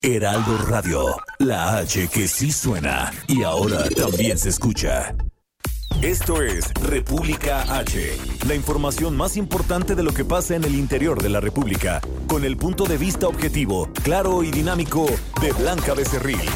Heraldo Radio, la H que sí suena y ahora también se escucha. Esto es República H, la información más importante de lo que pasa en el interior de la República, con el punto de vista objetivo, claro y dinámico de Blanca Becerril.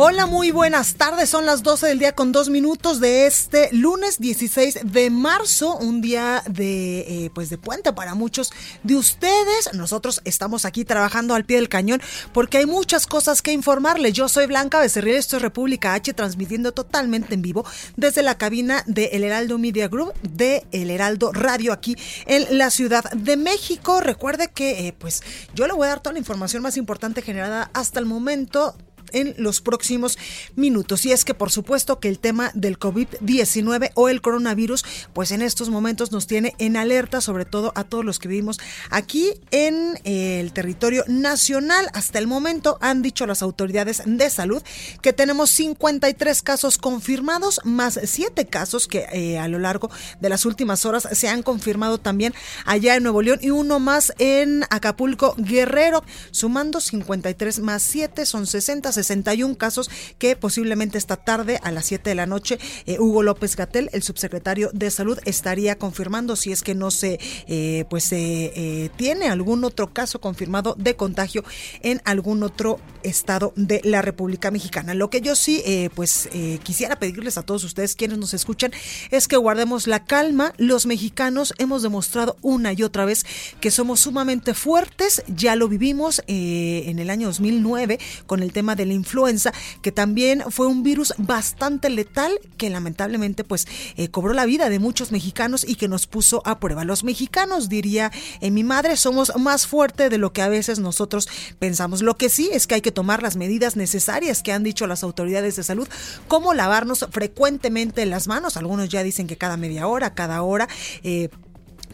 Hola, muy buenas tardes. Son las 12 del día con dos minutos de este lunes 16 de marzo, un día de eh, pues de puente para muchos de ustedes. Nosotros estamos aquí trabajando al pie del cañón porque hay muchas cosas que informarle. Yo soy Blanca Becerril, esto es República H, transmitiendo totalmente en vivo desde la cabina de El Heraldo Media Group de El Heraldo Radio aquí en la Ciudad de México. Recuerde que eh, pues yo le voy a dar toda la información más importante generada hasta el momento en los próximos minutos. Y es que por supuesto que el tema del COVID-19 o el coronavirus, pues en estos momentos nos tiene en alerta, sobre todo a todos los que vivimos aquí en el territorio nacional. Hasta el momento han dicho las autoridades de salud que tenemos 53 casos confirmados, más 7 casos que eh, a lo largo de las últimas horas se han confirmado también allá en Nuevo León y uno más en Acapulco Guerrero, sumando 53 más 7 son 60 61 casos que posiblemente esta tarde a las 7 de la noche eh, Hugo López Gatel, el subsecretario de Salud, estaría confirmando si es que no se eh, pues se eh, tiene algún otro caso confirmado de contagio en algún otro estado de la República Mexicana. Lo que yo sí pues quisiera pedirles a todos ustedes quienes nos escuchan es que guardemos la calma. Los mexicanos hemos demostrado una y otra vez que somos sumamente fuertes. Ya lo vivimos en el año 2009 con el tema de la influenza, que también fue un virus bastante letal que lamentablemente pues eh, cobró la vida de muchos mexicanos y que nos puso a prueba. Los mexicanos, diría en mi madre, somos más fuertes de lo que a veces nosotros pensamos. Lo que sí es que hay que tomar las medidas necesarias que han dicho las autoridades de salud, como lavarnos frecuentemente las manos. Algunos ya dicen que cada media hora, cada hora. Eh,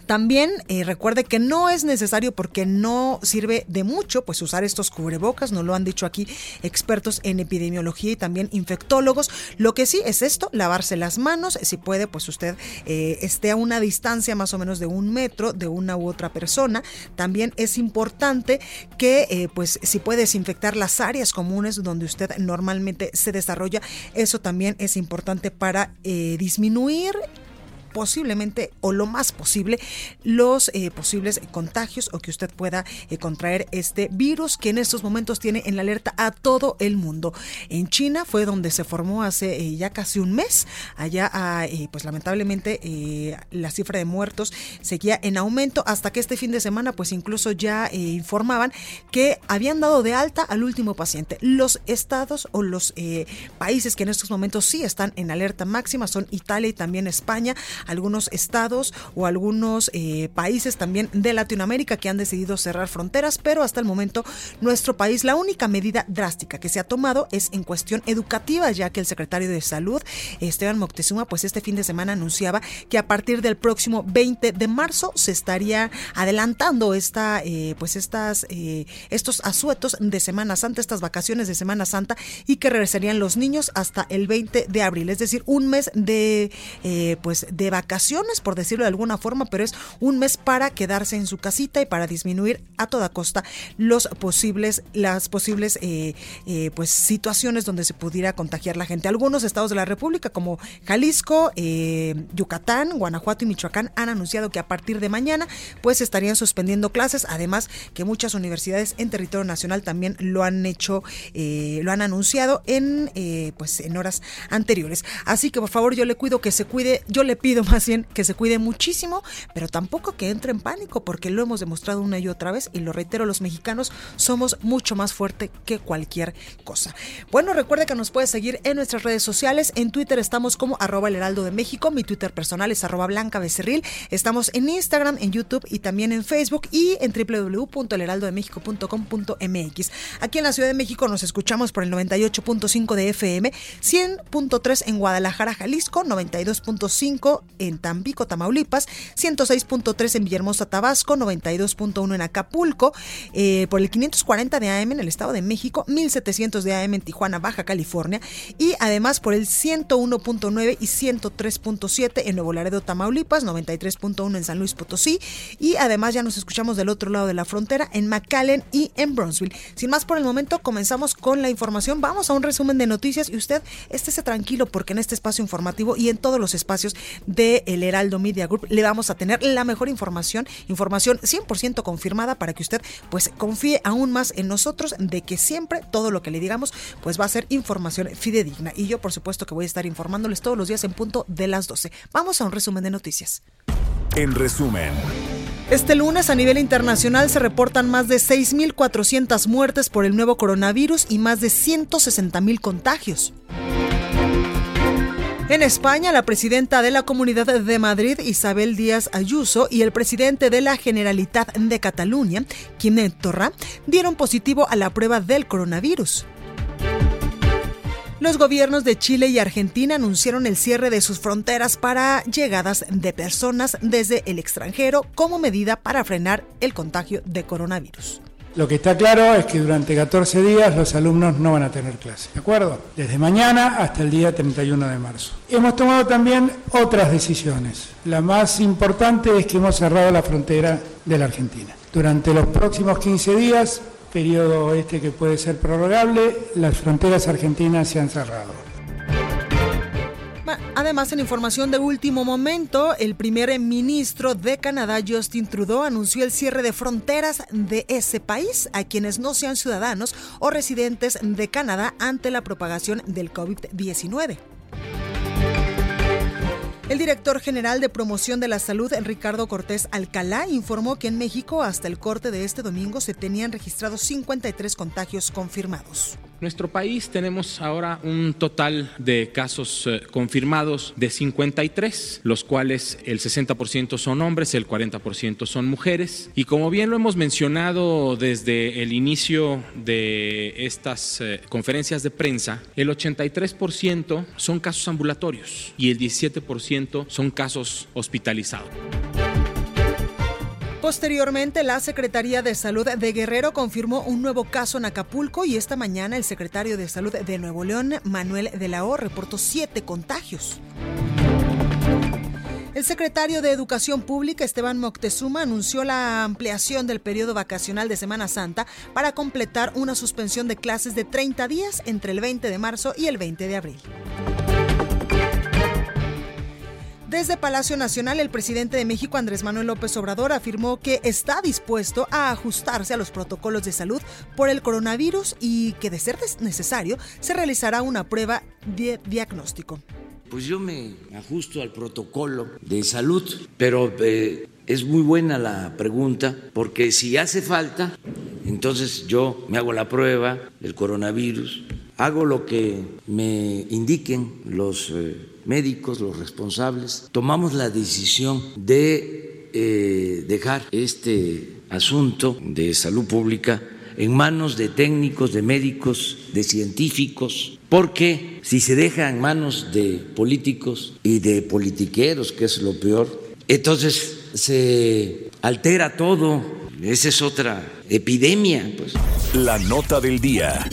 también eh, recuerde que no es necesario porque no sirve de mucho pues usar estos cubrebocas, nos lo han dicho aquí expertos en epidemiología y también infectólogos. Lo que sí es esto, lavarse las manos, si puede pues usted eh, esté a una distancia más o menos de un metro de una u otra persona. También es importante que eh, pues si puede desinfectar las áreas comunes donde usted normalmente se desarrolla, eso también es importante para disminuir posiblemente o lo más posible los eh, posibles contagios o que usted pueda eh, contraer este virus que en estos momentos tiene en la alerta a todo el mundo. En China fue donde se formó hace eh, ya casi un mes. Allá, ah, pues lamentablemente la cifra de muertos seguía en aumento hasta que este fin de semana pues incluso ya informaban que habían dado de alta al último paciente. Los estados o los países que en estos momentos sí están en alerta máxima son Italia y también España algunos estados o algunos eh, países también de Latinoamérica que han decidido cerrar fronteras, pero hasta el momento nuestro país la única medida drástica que se ha tomado es en cuestión educativa, ya que el secretario de Salud, Esteban Moctezuma, pues este fin de semana anunciaba que a partir del próximo 20 de marzo se estaría adelantando esta, eh, pues estas, eh, estos asuetos de Semana Santa, estas vacaciones de Semana Santa y que regresarían los niños hasta el 20 de abril, es decir, un mes de, pues de vacaciones, por decirlo de alguna forma, pero es un mes para quedarse en su casita y para disminuir a toda costa los posibles, las posibles eh, eh, pues situaciones donde se pudiera contagiar la gente. Algunos estados de la República, como Jalisco, eh, Yucatán, Guanajuato y Michoacán, han anunciado que a partir de mañana, pues estarían suspendiendo clases. Además, que muchas universidades en territorio nacional también lo han hecho, lo han anunciado en, pues en horas anteriores. Así que por favor, yo le cuido que se cuide, yo le pido más bien que se cuide muchísimo, pero tampoco que entre en pánico, porque lo hemos demostrado una y otra vez, y lo reitero, los mexicanos somos mucho más fuerte que cualquier cosa. Bueno, recuerde que nos puede seguir en nuestras redes sociales. En Twitter estamos como arroba el heraldo de México. Mi Twitter personal es arroba blanca becerril. Estamos en Instagram, en YouTube y también en Facebook y en www.elheraldodemexico.com.mx. Aquí en la Ciudad de México nos escuchamos por el 98.5 de FM, 100.3 en Guadalajara, Jalisco, 92.5 en Tampico, Tamaulipas, 106.3 en Villahermosa, Tabasco, 92.1 en Acapulco, eh, por el 540 de AM en el Estado de México, 1700 de AM en Tijuana, Baja California y además por el 101.9 y 103.7 en Nuevo Laredo, Tamaulipas, 93.1 en San Luis Potosí y además ya nos escuchamos del otro lado de la frontera en McAllen y en Brownsville. Sin más por el momento, comenzamos con la información. Vamos a un resumen de noticias y usted estése tranquilo porque en este espacio informativo y en todos los espacios El Heraldo Media Group le vamos a tener la mejor información, información 100% confirmada para que usted pues confíe aún más en nosotros de que siempre todo lo que le digamos pues va a ser información fidedigna. Y yo por supuesto que voy a estar informándoles todos los días en punto de las 12. Vamos a un resumen de noticias. En resumen. Este lunes a nivel internacional se reportan más de 6.400 muertes por el nuevo coronavirus y más de 160.000 contagios. En España, la presidenta de la Comunidad de Madrid, Isabel Díaz Ayuso, y el presidente de la Generalitat de Cataluña, Quim Torra, dieron positivo a la prueba del coronavirus. Los gobiernos de Chile y Argentina anunciaron el cierre de sus fronteras para llegadas de personas desde el extranjero como medida para frenar el contagio de coronavirus. Lo que está claro es que durante 14 días los alumnos no van a tener clase, ¿de acuerdo? Desde mañana hasta el día 31 de marzo. Hemos tomado también otras decisiones. La más importante es que hemos cerrado la frontera de la Argentina. Durante los próximos 15 días periodo este que puede ser prorrogable, las fronteras argentinas se han cerrado. Además, en información de último momento, el primer ministro de Canadá, Justin Trudeau, anunció el cierre de fronteras de ese país a quienes no sean ciudadanos o residentes de Canadá ante la propagación del COVID-19. El director general de promoción de la salud, Ricardo Cortés Alcalá, informó que en México hasta el corte de este domingo se tenían registrados 53 contagios confirmados nuestro país tenemos ahora un total de casos eh, confirmados de 53, los cuales el 60% son hombres, el 40% son mujeres. Y como bien lo hemos mencionado desde el inicio de estas eh, conferencias de prensa, el 83% son casos ambulatorios y el 17% son casos hospitalizados. Posteriormente, la Secretaría de Salud de Guerrero confirmó un nuevo caso en Acapulco y esta mañana el secretario de Salud de Nuevo León, Manuel de la O, reportó siete contagios. El secretario de Educación Pública, Esteban Moctezuma, anunció la ampliación del periodo vacacional de Semana Santa para completar una suspensión de clases de 30 días entre el 20 de marzo y el 20 de abril. Desde Palacio Nacional, el presidente de México, Andrés Manuel López Obrador, afirmó que está dispuesto a ajustarse a los protocolos de salud por el coronavirus y que, de ser necesario, se realizará una prueba de diagnóstico. Pues yo me ajusto al protocolo de salud, pero eh, es muy buena la pregunta porque si hace falta, entonces yo me hago la prueba del coronavirus, hago lo que me indiquen los... Eh, médicos, los responsables, tomamos la decisión de eh, dejar este asunto de salud pública en manos de técnicos, de médicos, de científicos, porque si se deja en manos de políticos y de politiqueros, que es lo peor, entonces se altera todo. Esa es otra epidemia. Pues. La nota del día.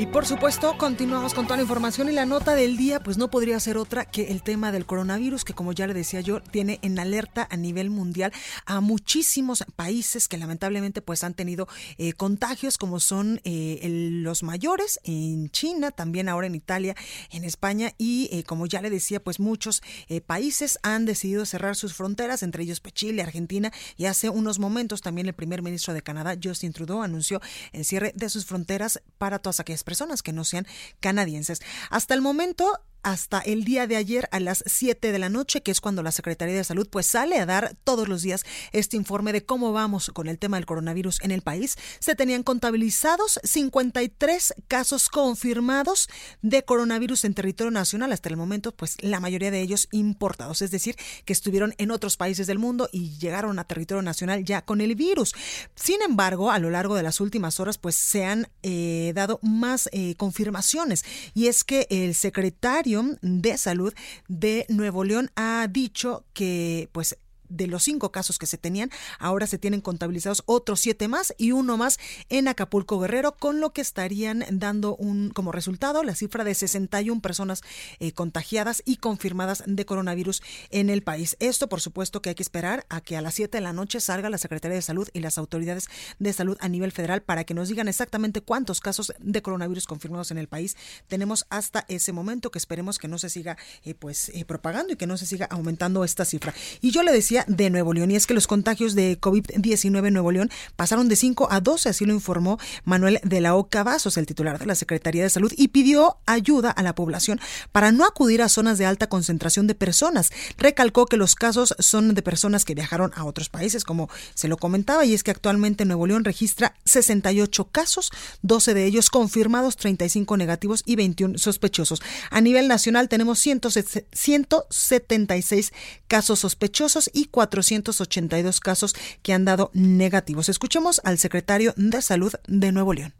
Y por supuesto, continuamos con toda la información y la nota del día, pues no podría ser otra que el tema del coronavirus, que como ya le decía yo, tiene en alerta a nivel mundial a muchísimos países que lamentablemente pues han tenido eh, contagios, como son eh, los mayores en China, también ahora en Italia, en España y eh, como ya le decía, pues muchos países han decidido cerrar sus fronteras, entre ellos pues, Chile, Argentina y hace unos momentos también el primer ministro de Canadá, Justin Trudeau, anunció el cierre de sus fronteras para todas aquellas personas que no sean canadienses. Hasta el momento, hasta el día de ayer a las 7 de la noche, que es cuando la Secretaría de Salud pues sale a dar todos los días este informe de cómo vamos con el tema del coronavirus en el país, se tenían contabilizados 53 casos confirmados de coronavirus en territorio nacional hasta el momento, pues la mayoría de ellos importados, es decir, que estuvieron en otros países del mundo y llegaron a territorio nacional ya con el virus. Sin embargo, a lo largo de las últimas horas pues se han eh, dado más eh, confirmaciones y es que el secretario de Salud de Nuevo León ha dicho que pues de los cinco casos que se tenían, ahora se tienen contabilizados otros siete más y uno más en Acapulco Guerrero, con lo que estarían dando un como resultado la cifra de 61 personas eh, contagiadas y confirmadas de coronavirus en el país. Esto, por supuesto, que hay que esperar a que a las 7 de la noche salga la Secretaría de Salud y las autoridades de salud a nivel federal para que nos digan exactamente cuántos casos de coronavirus confirmados en el país tenemos hasta ese momento, que esperemos que no se siga eh, pues eh, propagando y que no se siga aumentando esta cifra. Y yo le decía de Nuevo León. Y es que los contagios de COVID-19 en Nuevo León pasaron de 5 a 12, así lo informó Manuel de la Oca Vasos, el titular de la Secretaría de Salud, y pidió ayuda a la población para no acudir a zonas de alta concentración de personas. Recalcó que los casos son de personas que viajaron a otros países, como se lo comentaba, y es que actualmente Nuevo León registra 68 casos, 12 de ellos confirmados, 35 negativos y 21 sospechosos. A nivel nacional tenemos 176 casos sospechosos y 482 casos que han dado negativos. Escuchemos al secretario de Salud de Nuevo León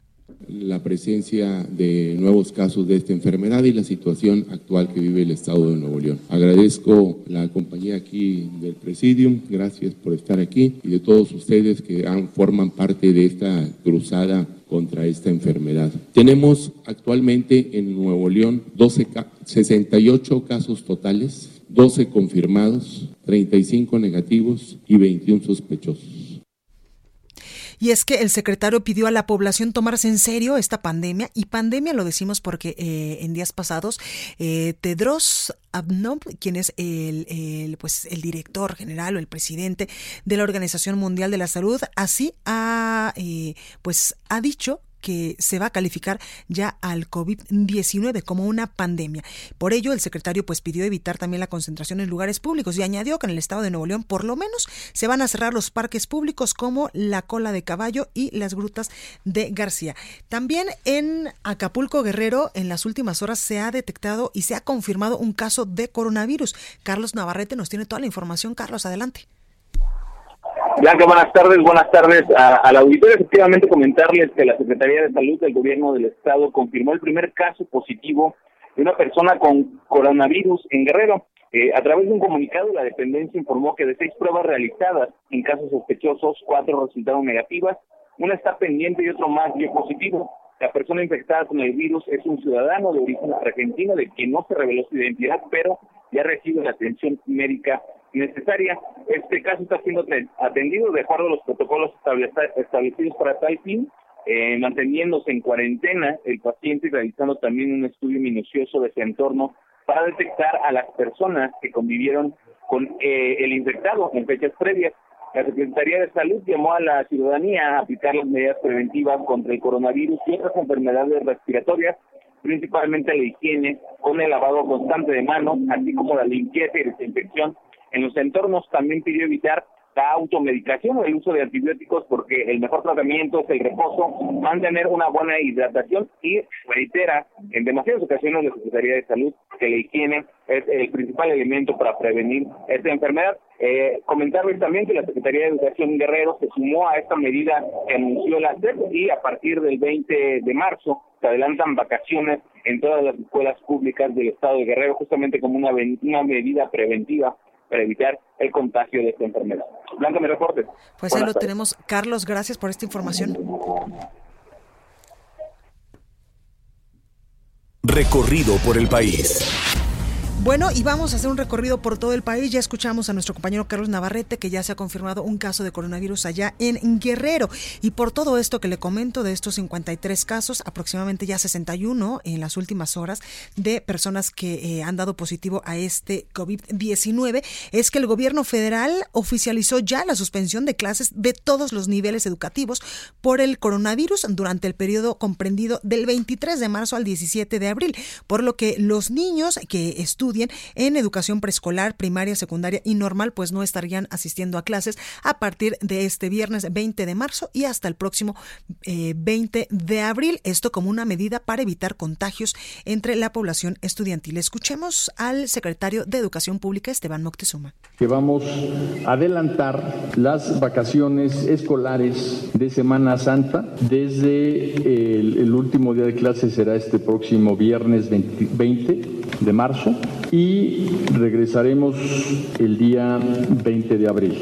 la presencia de nuevos casos de esta enfermedad y la situación actual que vive el Estado de Nuevo León. Agradezco la compañía aquí del Presidium, gracias por estar aquí y de todos ustedes que han, forman parte de esta cruzada contra esta enfermedad. Tenemos actualmente en Nuevo León 12, 68 casos totales, 12 confirmados, 35 negativos y 21 sospechosos. Y es que el secretario pidió a la población tomarse en serio esta pandemia, y pandemia lo decimos porque eh, en días pasados eh, Tedros Adhanom, quien es el, pues, el director general o el presidente de la Organización Mundial de la Salud, así ha, eh, pues, ha dicho que se va a calificar ya al COVID-19 como una pandemia. Por ello, el secretario pues pidió evitar también la concentración en lugares públicos y añadió que en el estado de Nuevo León por lo menos se van a cerrar los parques públicos como la cola de caballo y las grutas de García. También en Acapulco Guerrero en las últimas horas se ha detectado y se ha confirmado un caso de coronavirus. Carlos Navarrete nos tiene toda la información. Carlos, adelante. Blanca, buenas tardes. Buenas tardes a, la auditoría. Efectivamente, comentarles que la Secretaría de Salud del Gobierno del Estado confirmó el primer caso positivo de una persona con coronavirus en Guerrero. Eh, a través de un comunicado, la dependencia informó que de seis pruebas realizadas en casos sospechosos, cuatro resultaron negativas, una está pendiente y otro más dio positivo. La persona infectada con el virus es un ciudadano de origen argentino de quien no se reveló su identidad, pero ya recibe la atención médica necesaria. Este caso está siendo atendido de acuerdo a los protocolos establecidos para tal eh, manteniéndose en cuarentena el paciente y realizando también un estudio minucioso de su entorno para detectar a las personas que convivieron con eh, el infectado en fechas previas. La Secretaría de Salud llamó a la ciudadanía a aplicar las medidas preventivas contra el coronavirus y otras enfermedades respiratorias, principalmente la higiene, con el lavado constante de manos, así como la limpieza y desinfección en los entornos también pidió evitar la automedicación o el uso de antibióticos porque el mejor tratamiento es el reposo, mantener una buena hidratación y reitera en demasiadas ocasiones la Secretaría de Salud que la higiene es el principal elemento para prevenir esta enfermedad. Eh, comentarles también que la Secretaría de Educación Guerrero se sumó a esta medida que anunció la SEP y a partir del 20 de marzo se adelantan vacaciones en todas las escuelas públicas del estado de Guerrero justamente como una, una medida preventiva para evitar el contagio de esta enfermedad. Blanca, mi reporte. Pues ahí lo tenemos. Carlos, gracias por esta información. Recorrido por el país. Bueno, y vamos a hacer un recorrido por todo el país. Ya escuchamos a nuestro compañero Carlos Navarrete que ya se ha confirmado un caso de coronavirus allá en Guerrero. Y por todo esto que le comento de estos 53 casos, aproximadamente ya 61 en las últimas horas de personas que eh, han dado positivo a este COVID-19, es que el gobierno federal oficializó ya la suspensión de clases de todos los niveles educativos por el coronavirus durante el periodo comprendido del 23 de marzo al 17 de abril, por lo que los niños que estudian en educación preescolar, primaria, secundaria y normal, pues no estarían asistiendo a clases a partir de este viernes 20 de marzo y hasta el próximo 20 eh, de abril. Esto como una medida para evitar contagios entre la población estudiantil. Escuchemos al secretario de Educación Pública, Esteban Moctezuma. Que vamos a adelantar las vacaciones escolares de Semana Santa desde el, último día de clases será este próximo viernes 20 de marzo y regresaremos el día 20 de abril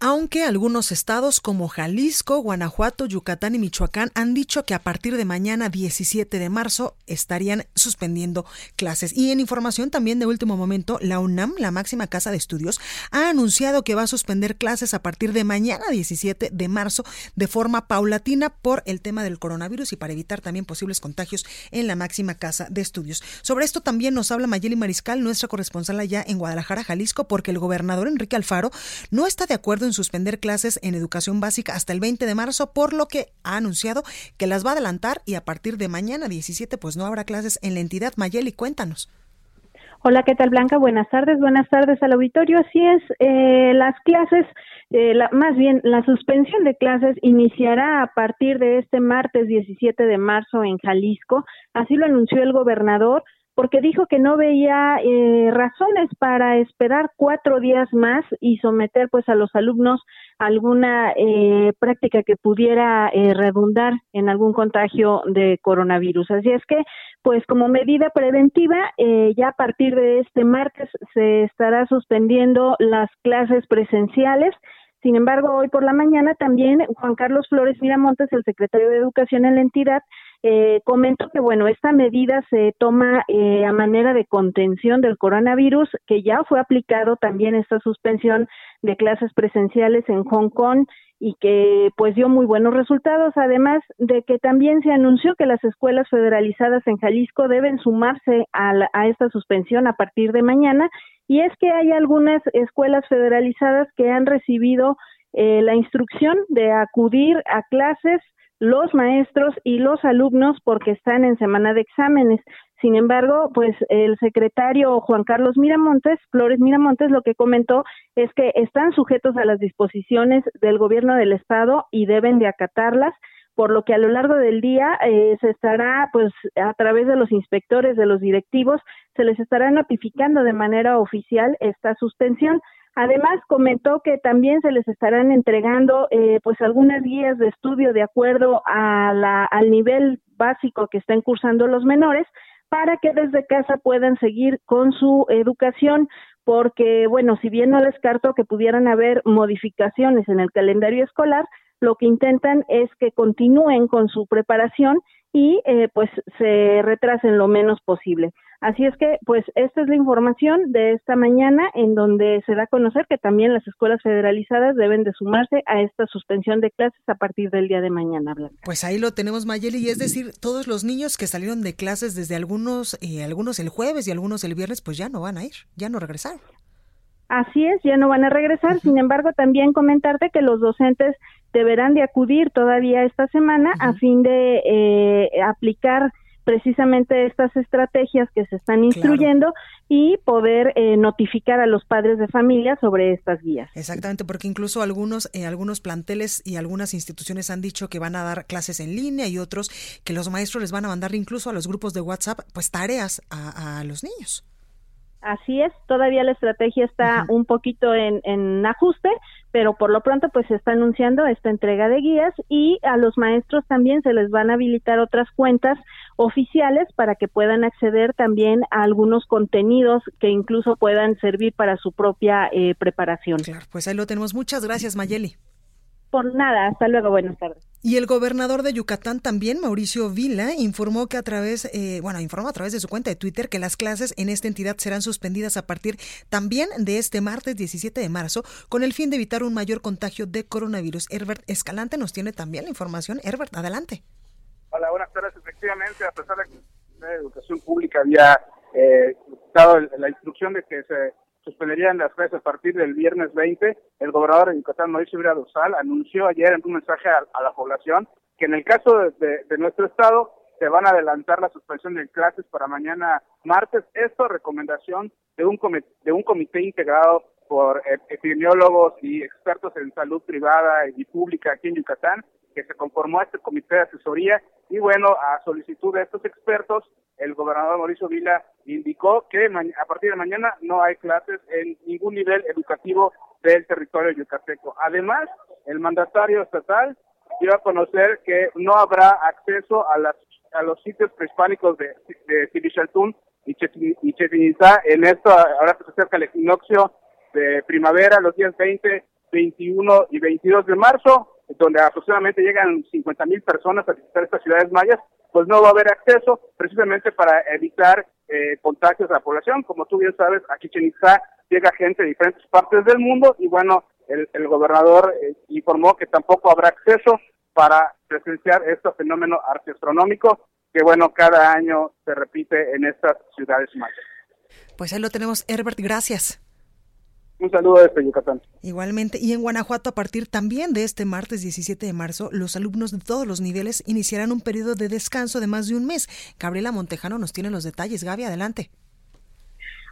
aunque algunos estados como Jalisco, Guanajuato, Yucatán y Michoacán han dicho que a partir de mañana 17 de marzo estarían suspendiendo clases. Y en información también de último momento, la UNAM, la máxima casa de estudios, ha anunciado que va a suspender clases a partir de mañana 17 de marzo de forma paulatina por el tema del coronavirus y para evitar también posibles contagios en la máxima casa de estudios. Sobre esto también nos habla Mayeli Mariscal, nuestra corresponsal allá en Guadalajara, Jalisco, porque el gobernador Enrique Alfaro no está de acuerdo en suspender clases en educación básica hasta el 20 de marzo, por lo que ha anunciado que las va a adelantar y a partir de mañana 17 pues no habrá clases en la entidad. Mayeli, cuéntanos. Hola, ¿qué tal Blanca? Buenas tardes, buenas tardes al auditorio. Así es, eh, las clases, eh, más bien la suspensión de clases iniciará a partir de este martes 17 de marzo en Jalisco. Así lo anunció el gobernador porque dijo que no veía eh, razones para esperar cuatro días más y someter pues a los alumnos alguna eh, práctica que pudiera eh, redundar en algún contagio de coronavirus. Así es que pues como medida preventiva ya a partir de este martes se estará suspendiendo las clases presenciales sin embargo, hoy por la mañana también Juan Carlos Flores Miramontes, el secretario de Educación en la entidad, eh, comentó que, bueno, esta medida se toma eh, a manera de contención del coronavirus, que ya fue aplicado también esta suspensión de clases presenciales en Hong Kong y que pues dio muy buenos resultados, además de que también se anunció que las escuelas federalizadas en Jalisco deben sumarse a, a esta suspensión a partir de mañana. Y es que hay algunas escuelas federalizadas que han recibido eh, la instrucción de acudir a clases los maestros y los alumnos porque están en semana de exámenes. Sin embargo, pues el secretario Juan Carlos Miramontes, Flores Miramontes, lo que comentó es que están sujetos a las disposiciones del gobierno del estado y deben de acatarlas por lo que a lo largo del día eh, se estará, pues, a través de los inspectores, de los directivos, se les estará notificando de manera oficial esta suspensión. Además, comentó que también se les estarán entregando, eh, pues, algunas guías de estudio de acuerdo a la, al nivel básico que están cursando los menores para que desde casa puedan seguir con su educación porque, bueno, si bien no descarto que pudieran haber modificaciones en el calendario escolar, lo que intentan es que continúen con su preparación y eh, pues se retrasen lo menos posible. Así es que, pues, esta es la información de esta mañana en donde se da a conocer que también las escuelas federalizadas deben de sumarse a esta suspensión de clases a partir del día de mañana, Blanca. Pues ahí lo tenemos, Mayeli, y es decir, todos los niños que salieron de clases desde algunos, eh, algunos el jueves y algunos el viernes, pues ya no van a ir, ya no regresaron. Así es, ya no van a regresar. Sin embargo, también comentarte que los docentes deberán de acudir todavía esta semana a fin de eh, aplicar precisamente estas estrategias que se están instruyendo y poder eh, notificar a los padres de familia sobre estas guías. Exactamente, porque incluso algunos eh, algunos planteles y algunas instituciones han dicho que van a dar clases en línea y otros que los maestros les van a mandar incluso a los grupos de WhatsApp pues tareas a los niños. Así es, todavía la estrategia está un poquito en, en, ajuste, pero por lo pronto pues se está anunciando esta entrega de guías y a los maestros también se les van a habilitar otras cuentas oficiales para que puedan acceder también a algunos contenidos que incluso puedan servir para su propia eh, preparación. Claro, pues ahí lo tenemos. Muchas gracias, Mayeli. Por nada, hasta luego, buenas tardes. Y el gobernador de Yucatán también, Mauricio Vila, informó que a través, eh, bueno, informó a través de su cuenta de Twitter que las clases en esta entidad serán suspendidas a partir también de este martes 17 de marzo con el fin de evitar un mayor contagio de coronavirus. Herbert Escalante nos tiene también la información. Herbert, adelante. Hola, buenas tardes. Efectivamente, a pesar de que la educación pública había eh, dado la instrucción de que se suspenderían las clases a partir del viernes 20. El gobernador de Yucatán, Mauricio Vira Dosal, anunció ayer en un mensaje a, la población que en el caso de, nuestro estado se van a adelantar la suspensión de clases para mañana martes. Esto recomendación de un, comité, de un comité integrado por epidemiólogos y expertos en salud privada y pública aquí en Yucatán, que se conformó a este comité de asesoría y bueno, a solicitud de estos expertos, el gobernador Mauricio Vila indicó que a partir de mañana no hay clases en ningún nivel educativo del territorio yucateco. Además, el mandatario estatal dio a conocer que no habrá acceso a, las, a los sitios prehispánicos de, de y Chetinizá en esto, ahora que se acerca el equinoccio de primavera, los días 20, 21 y 22 de marzo, donde aproximadamente llegan 50 mil personas a visitar estas ciudades mayas, pues no va a haber acceso precisamente para evitar eh, contagios a la población. Como tú bien sabes, aquí en llega gente de diferentes partes del mundo y bueno, el, gobernador eh, informó que tampoco habrá acceso para presenciar este fenómeno arqueastronómico que bueno, cada año se repite en estas ciudades mayas. Pues ahí lo tenemos, Herbert, gracias. Un saludo desde Yucatán. Igualmente, y en Guanajuato a partir también de este martes 17 de marzo, los alumnos de todos los niveles iniciarán un periodo de descanso de más de un mes. Gabriela Montejano nos tiene los detalles. Gaby, adelante.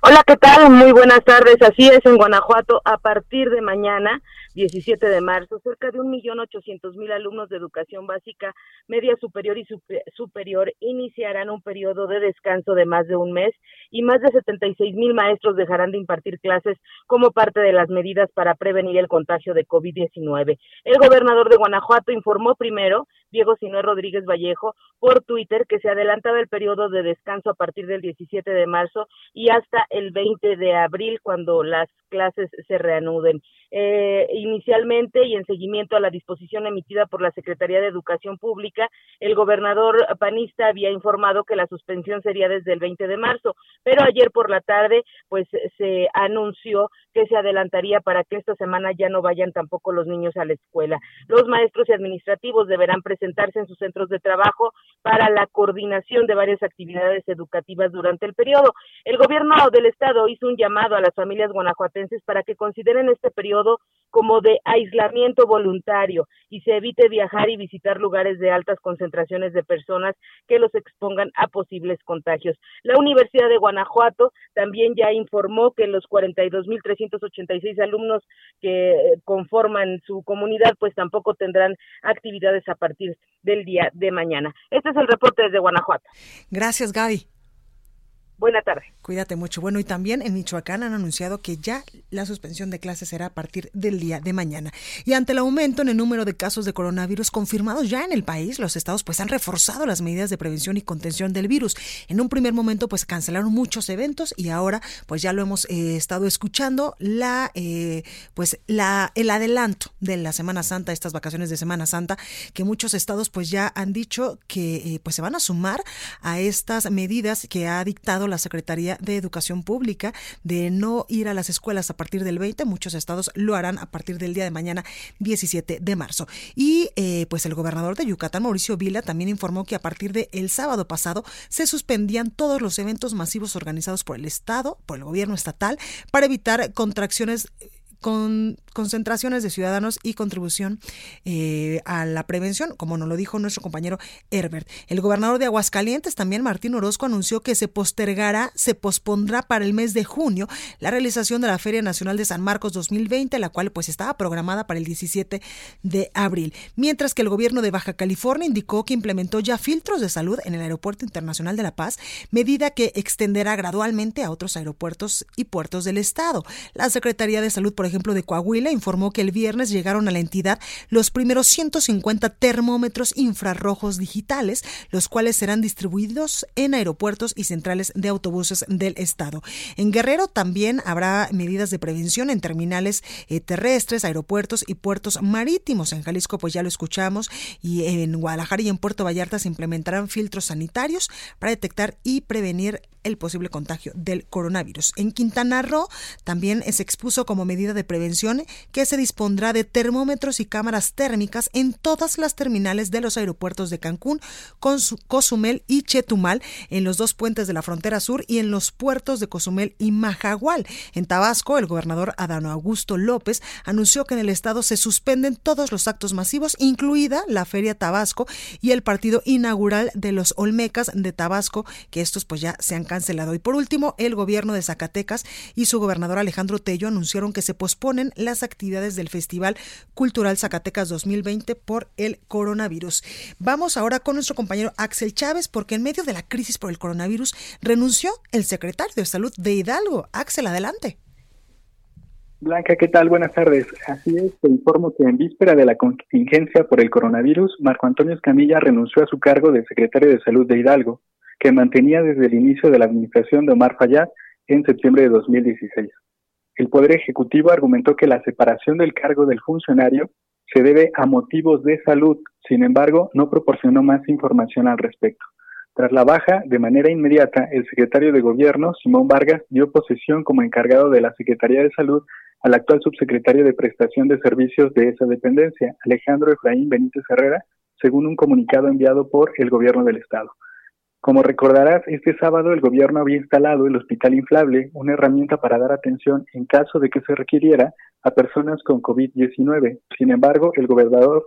Hola, ¿qué tal? Muy buenas tardes. Así es, en Guanajuato, a partir de mañana 17 de marzo, cerca de 1.800.000 alumnos de educación básica, media superior y superior iniciarán un periodo de descanso de más de un mes y más de 76.000 maestros dejarán de impartir clases como parte de las medidas para prevenir el contagio de COVID-19. El gobernador de Guanajuato informó primero, Diego Sinué Rodríguez Vallejo, por Twitter que se adelantaba el periodo de descanso a partir del 17 de marzo y hasta el 20 de abril cuando las clases se reanuden. Eh, inicialmente y en seguimiento a la disposición emitida por la Secretaría de Educación Pública, el gobernador panista había informado que la suspensión sería desde el 20 de marzo, pero ayer por la tarde pues se anunció que se adelantaría para que esta semana ya no vayan tampoco los niños a la escuela. Los maestros y administrativos deberán presentarse en sus centros de trabajo para la coordinación de varias actividades educativas durante el periodo. El gobierno del estado hizo un llamado a las familias guanajuatenses para que consideren este periodo como de aislamiento voluntario y se evite viajar y visitar lugares de altas concentraciones de personas que los expongan a posibles contagios. La Universidad de Guanajuato también ya informó que los 42.386 alumnos que conforman su comunidad pues tampoco tendrán actividades a partir del día de mañana. Este es el reporte desde Guanajuato. Gracias, Gaby. Buena tarde. Cuídate mucho. Bueno, y también en Michoacán han anunciado que ya la suspensión de clases será a partir del día de mañana. Y ante el aumento en el número de casos de coronavirus confirmados ya en el país, los estados pues han reforzado las medidas de prevención y contención del virus. En un primer momento pues cancelaron muchos eventos y ahora pues ya lo hemos eh, estado escuchando la eh, pues la el adelanto de la Semana Santa, estas vacaciones de Semana Santa, que muchos estados pues ya han dicho que eh, pues se van a sumar a estas medidas que ha dictado la Secretaría de Educación Pública de no ir a las escuelas a partir del 20. Muchos estados lo harán a partir del día de mañana, 17 de marzo. Y eh, pues el gobernador de Yucatán, Mauricio Vila, también informó que a partir del el sábado pasado se suspendían todos los eventos masivos organizados por el Estado, por el gobierno estatal, para evitar contracciones con concentraciones de ciudadanos y contribución eh, a la prevención, como nos lo dijo nuestro compañero Herbert. El gobernador de Aguascalientes, también Martín Orozco, anunció que se postergará, se pospondrá para el mes de junio la realización de la Feria Nacional de San Marcos 2020, la cual pues estaba programada para el 17 de abril. Mientras que el gobierno de Baja California indicó que implementó ya filtros de salud en el Aeropuerto Internacional de La Paz, medida que extenderá gradualmente a otros aeropuertos y puertos del estado. La Secretaría de Salud, por ejemplo, de Coahuila informó que el viernes llegaron a la entidad los primeros 150 termómetros infrarrojos digitales, los cuales serán distribuidos en aeropuertos y centrales de autobuses del estado. En Guerrero también habrá medidas de prevención en terminales eh, terrestres, aeropuertos y puertos marítimos. En Jalisco, pues ya lo escuchamos, y en Guadalajara y en Puerto Vallarta se implementarán filtros sanitarios para detectar y prevenir el posible contagio del coronavirus. En Quintana Roo también se expuso como medida de prevención que se dispondrá de termómetros y cámaras térmicas en todas las terminales de los aeropuertos de Cancún, Cozumel y Chetumal, en los dos puentes de la frontera sur y en los puertos de Cozumel y Majagual. En Tabasco, el gobernador Adano Augusto López anunció que en el estado se suspenden todos los actos masivos, incluida la Feria Tabasco y el partido inaugural de los Olmecas de Tabasco, que estos pues ya se han cancelado. Y por último, el gobierno de Zacatecas y su gobernador Alejandro Tello anunciaron que se posponen las actividades del Festival Cultural Zacatecas 2020 por el coronavirus. Vamos ahora con nuestro compañero Axel Chávez, porque en medio de la crisis por el coronavirus renunció el secretario de Salud de Hidalgo. Axel, adelante. Blanca, ¿qué tal? Buenas tardes. Así es, te informo que en víspera de la contingencia por el coronavirus, Marco Antonio Escamilla renunció a su cargo de secretario de Salud de Hidalgo que mantenía desde el inicio de la administración de Omar Fayad en septiembre de 2016. El Poder Ejecutivo argumentó que la separación del cargo del funcionario se debe a motivos de salud, sin embargo, no proporcionó más información al respecto. Tras la baja, de manera inmediata, el secretario de Gobierno, Simón Vargas, dio posesión como encargado de la Secretaría de Salud al actual subsecretario de Prestación de Servicios de esa dependencia, Alejandro Efraín Benítez Herrera, según un comunicado enviado por el Gobierno del Estado. Como recordarás, este sábado el gobierno había instalado el hospital inflable, una herramienta para dar atención en caso de que se requiriera a personas con COVID-19. Sin embargo, el gobernador,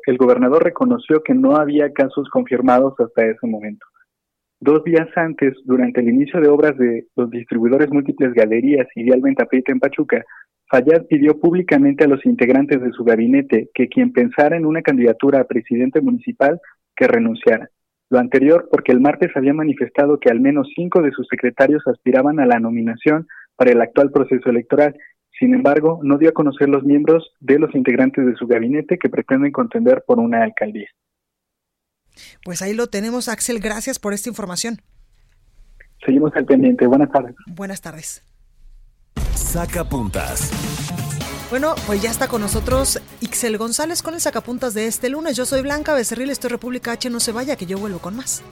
reconoció que no había casos confirmados hasta ese momento. Dos días antes, durante el inicio de obras de los distribuidores múltiples Galerías y Vial en Pachuca, Fayad pidió públicamente a los integrantes de su gabinete que quien pensara en una candidatura a presidente municipal que renunciara. Lo anterior porque el martes había manifestado que al menos cinco de sus secretarios aspiraban a la nominación para el actual proceso electoral. Sin embargo, no dio a conocer los miembros de los integrantes de su gabinete que pretenden contender por una alcaldía. Pues ahí lo tenemos, Axel. Gracias por esta información. Seguimos al pendiente. Buenas tardes. Buenas tardes. Saca puntas. Bueno, pues ya está con nosotros Ixel González con el sacapuntas de este lunes. Yo soy Blanca Becerril, estoy República H, no se vaya, que yo vuelvo con más.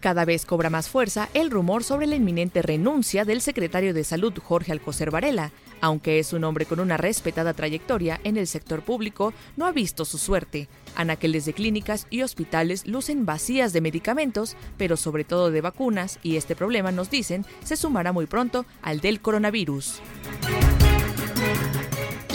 Cada vez cobra más fuerza el rumor sobre la inminente renuncia del secretario de Salud Jorge Alcocer Varela, aunque es un hombre con una respetada trayectoria en el sector público, no ha visto su suerte. Anaqueles de clínicas y hospitales lucen vacías de medicamentos, pero sobre todo de vacunas, y este problema, nos dicen, se sumará muy pronto al del coronavirus.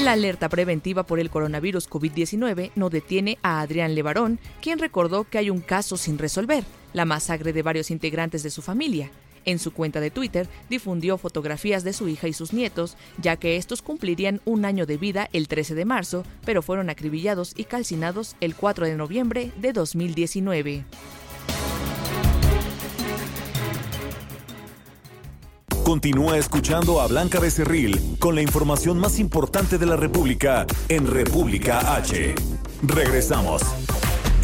La alerta preventiva por el coronavirus COVID-19 no detiene a Adrián Levarón, quien recordó que hay un caso sin resolver, la masacre de varios integrantes de su familia. En su cuenta de Twitter difundió fotografías de su hija y sus nietos, ya que estos cumplirían un año de vida el 13 de marzo, pero fueron acribillados y calcinados el 4 de noviembre de 2019. Continúa escuchando a Blanca Becerril con la información más importante de la República en República H. Regresamos.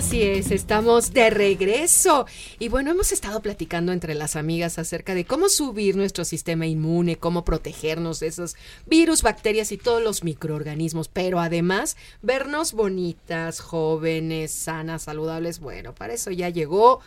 Así es, estamos de regreso. Y bueno, hemos estado platicando entre las amigas acerca de cómo subir nuestro sistema inmune, cómo protegernos de esos virus, bacterias y todos los microorganismos, pero además vernos bonitas, jóvenes, sanas, saludables. Bueno, para eso ya llegó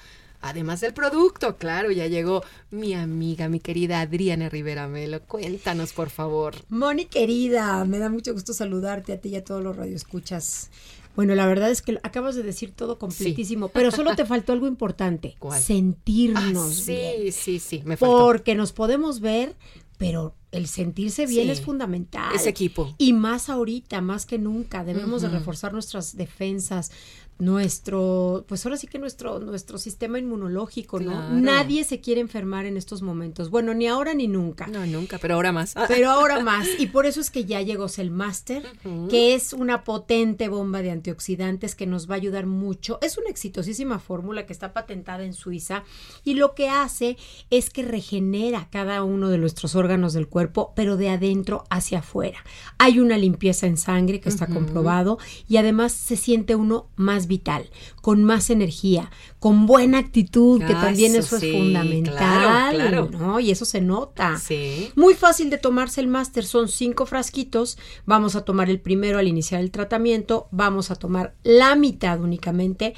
Además del producto, claro, ya llegó mi amiga, mi querida Adriana Rivera Melo. Cuéntanos, por favor. Moni querida, me da mucho gusto saludarte a ti y a todos los radioescuchas. Bueno, la verdad es que acabas de decir todo completísimo, pero solo te faltó algo importante. Sentirnos. Ah, sí, sí, sí, me faltó. Porque nos podemos ver, pero el sentirse bien es fundamental. Ese equipo. Y más ahorita, más que nunca, debemos de reforzar nuestras defensas, nuestro, pues ahora sí que nuestro, nuestro sistema inmunológico, ¿no? Nadie se quiere enfermar en estos momentos. Bueno, ni ahora ni nunca. No, nunca, pero ahora más. Pero ahora más. Y por eso es que ya llegó Cellmaster, que es una potente bomba de antioxidantes que nos va a ayudar mucho. Es una exitosísima fórmula que está patentada en Suiza y lo que hace es que regenera cada uno de nuestros órganos del cuerpo, pero de adentro hacia afuera. Hay una limpieza en sangre que está comprobado y además se siente uno más vital, con más energía, con buena actitud, que también eso, es fundamental, ¿no? Y eso se nota. Muy fácil de tomarse el máster, son cinco frasquitos, vamos a tomar el primero al iniciar el tratamiento, vamos a tomar la mitad únicamente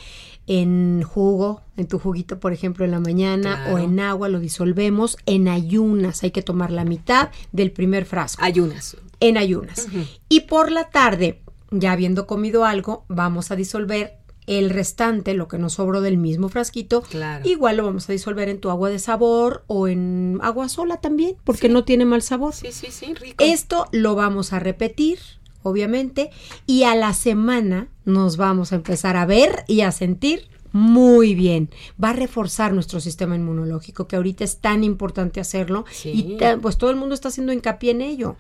en jugo, en tu juguito, por ejemplo, en la mañana o en agua, lo disolvemos en ayunas. Hay que tomar la mitad del primer frasco. Ayunas. En ayunas. Y por la tarde, ya habiendo comido algo, vamos a disolver el restante, lo que nos sobró del mismo frasquito, igual lo vamos a disolver en tu agua de sabor o en agua sola también, porque no tiene mal sabor. Sí, sí, sí, rico. Esto lo vamos a repetir, obviamente, y a la semana nos vamos a empezar a ver y a sentir muy bien. Va a reforzar nuestro sistema inmunológico, que ahorita es tan importante hacerlo y pues todo el mundo está haciendo hincapié en ello.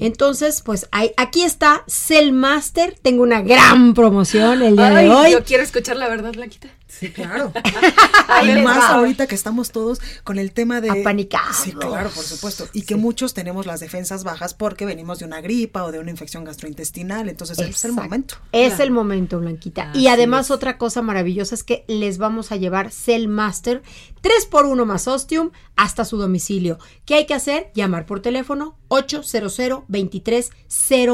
Entonces, pues hay, aquí está Cell Master. Tengo una gran promoción el día de hoy. Yo quiero escuchar la verdad. Sí, claro. Además, ahorita que estamos todos con el tema de... Apanicados. Sí, claro, por supuesto. Y que muchos tenemos las defensas bajas porque venimos de una gripa o de una infección gastrointestinal. Entonces, es el momento. Es el momento, Blanquita. y además, otra cosa maravillosa es que les vamos a llevar Cell Master 3 por 1 más Ostium hasta su domicilio. ¿Qué hay que hacer? Llamar por teléfono 800 23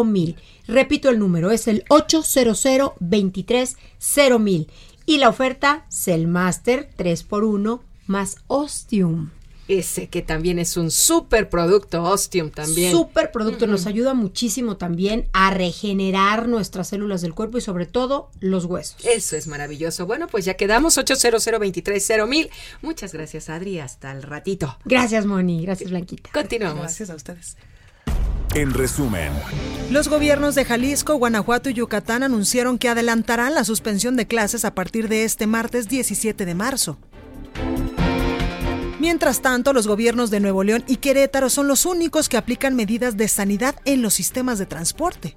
mil. Repito el número, es el 800 23 mil y la oferta Cellmaster 3x1 más Ostium. Ese que también es un super producto, Ostium también. Super producto, nos ayuda muchísimo también a regenerar nuestras células del cuerpo y sobre todo los huesos. Eso es maravilloso. Bueno, pues ya quedamos 800 mil. Muchas gracias, Adri. Hasta el ratito. Gracias, Moni. Gracias, Blanquita. Continuamos. Gracias a ustedes. En resumen, los gobiernos de Jalisco, Guanajuato y Yucatán anunciaron que adelantarán la suspensión de clases a partir de este martes 17 de marzo. Mientras tanto, los gobiernos de Nuevo León y Querétaro son los únicos que aplican medidas de sanidad en los sistemas de transporte.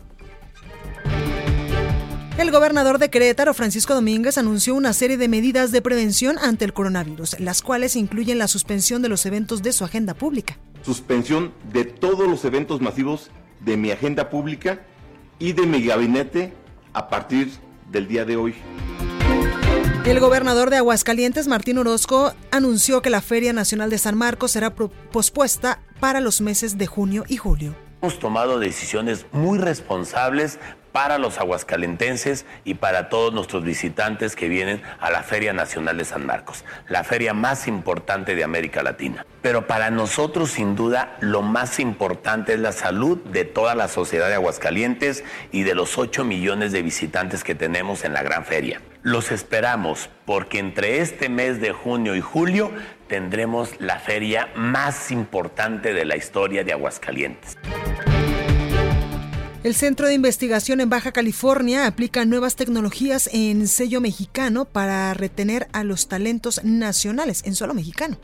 El gobernador de Querétaro, Francisco Domínguez, anunció una serie de medidas de prevención ante el coronavirus, las cuales incluyen la suspensión de los eventos de su agenda pública suspensión de todos los eventos masivos de mi agenda pública y de mi gabinete a partir del día de hoy. El gobernador de Aguascalientes, Martín Orozco, anunció que la Feria Nacional de San Marcos será pospuesta para los meses de junio y julio. Hemos tomado decisiones muy responsables para los aguascalentenses y para todos nuestros visitantes que vienen a la Feria Nacional de San Marcos, la feria más importante de América Latina. Pero para nosotros, sin duda, lo más importante es la salud de toda la sociedad de Aguascalientes y de los 8 millones de visitantes que tenemos en la gran feria. Los esperamos porque entre este mes de junio y julio tendremos la feria más importante de la historia de Aguascalientes. El Centro de Investigación en Baja California aplica nuevas tecnologías en sello mexicano para retener a los talentos nacionales en solo mexicano.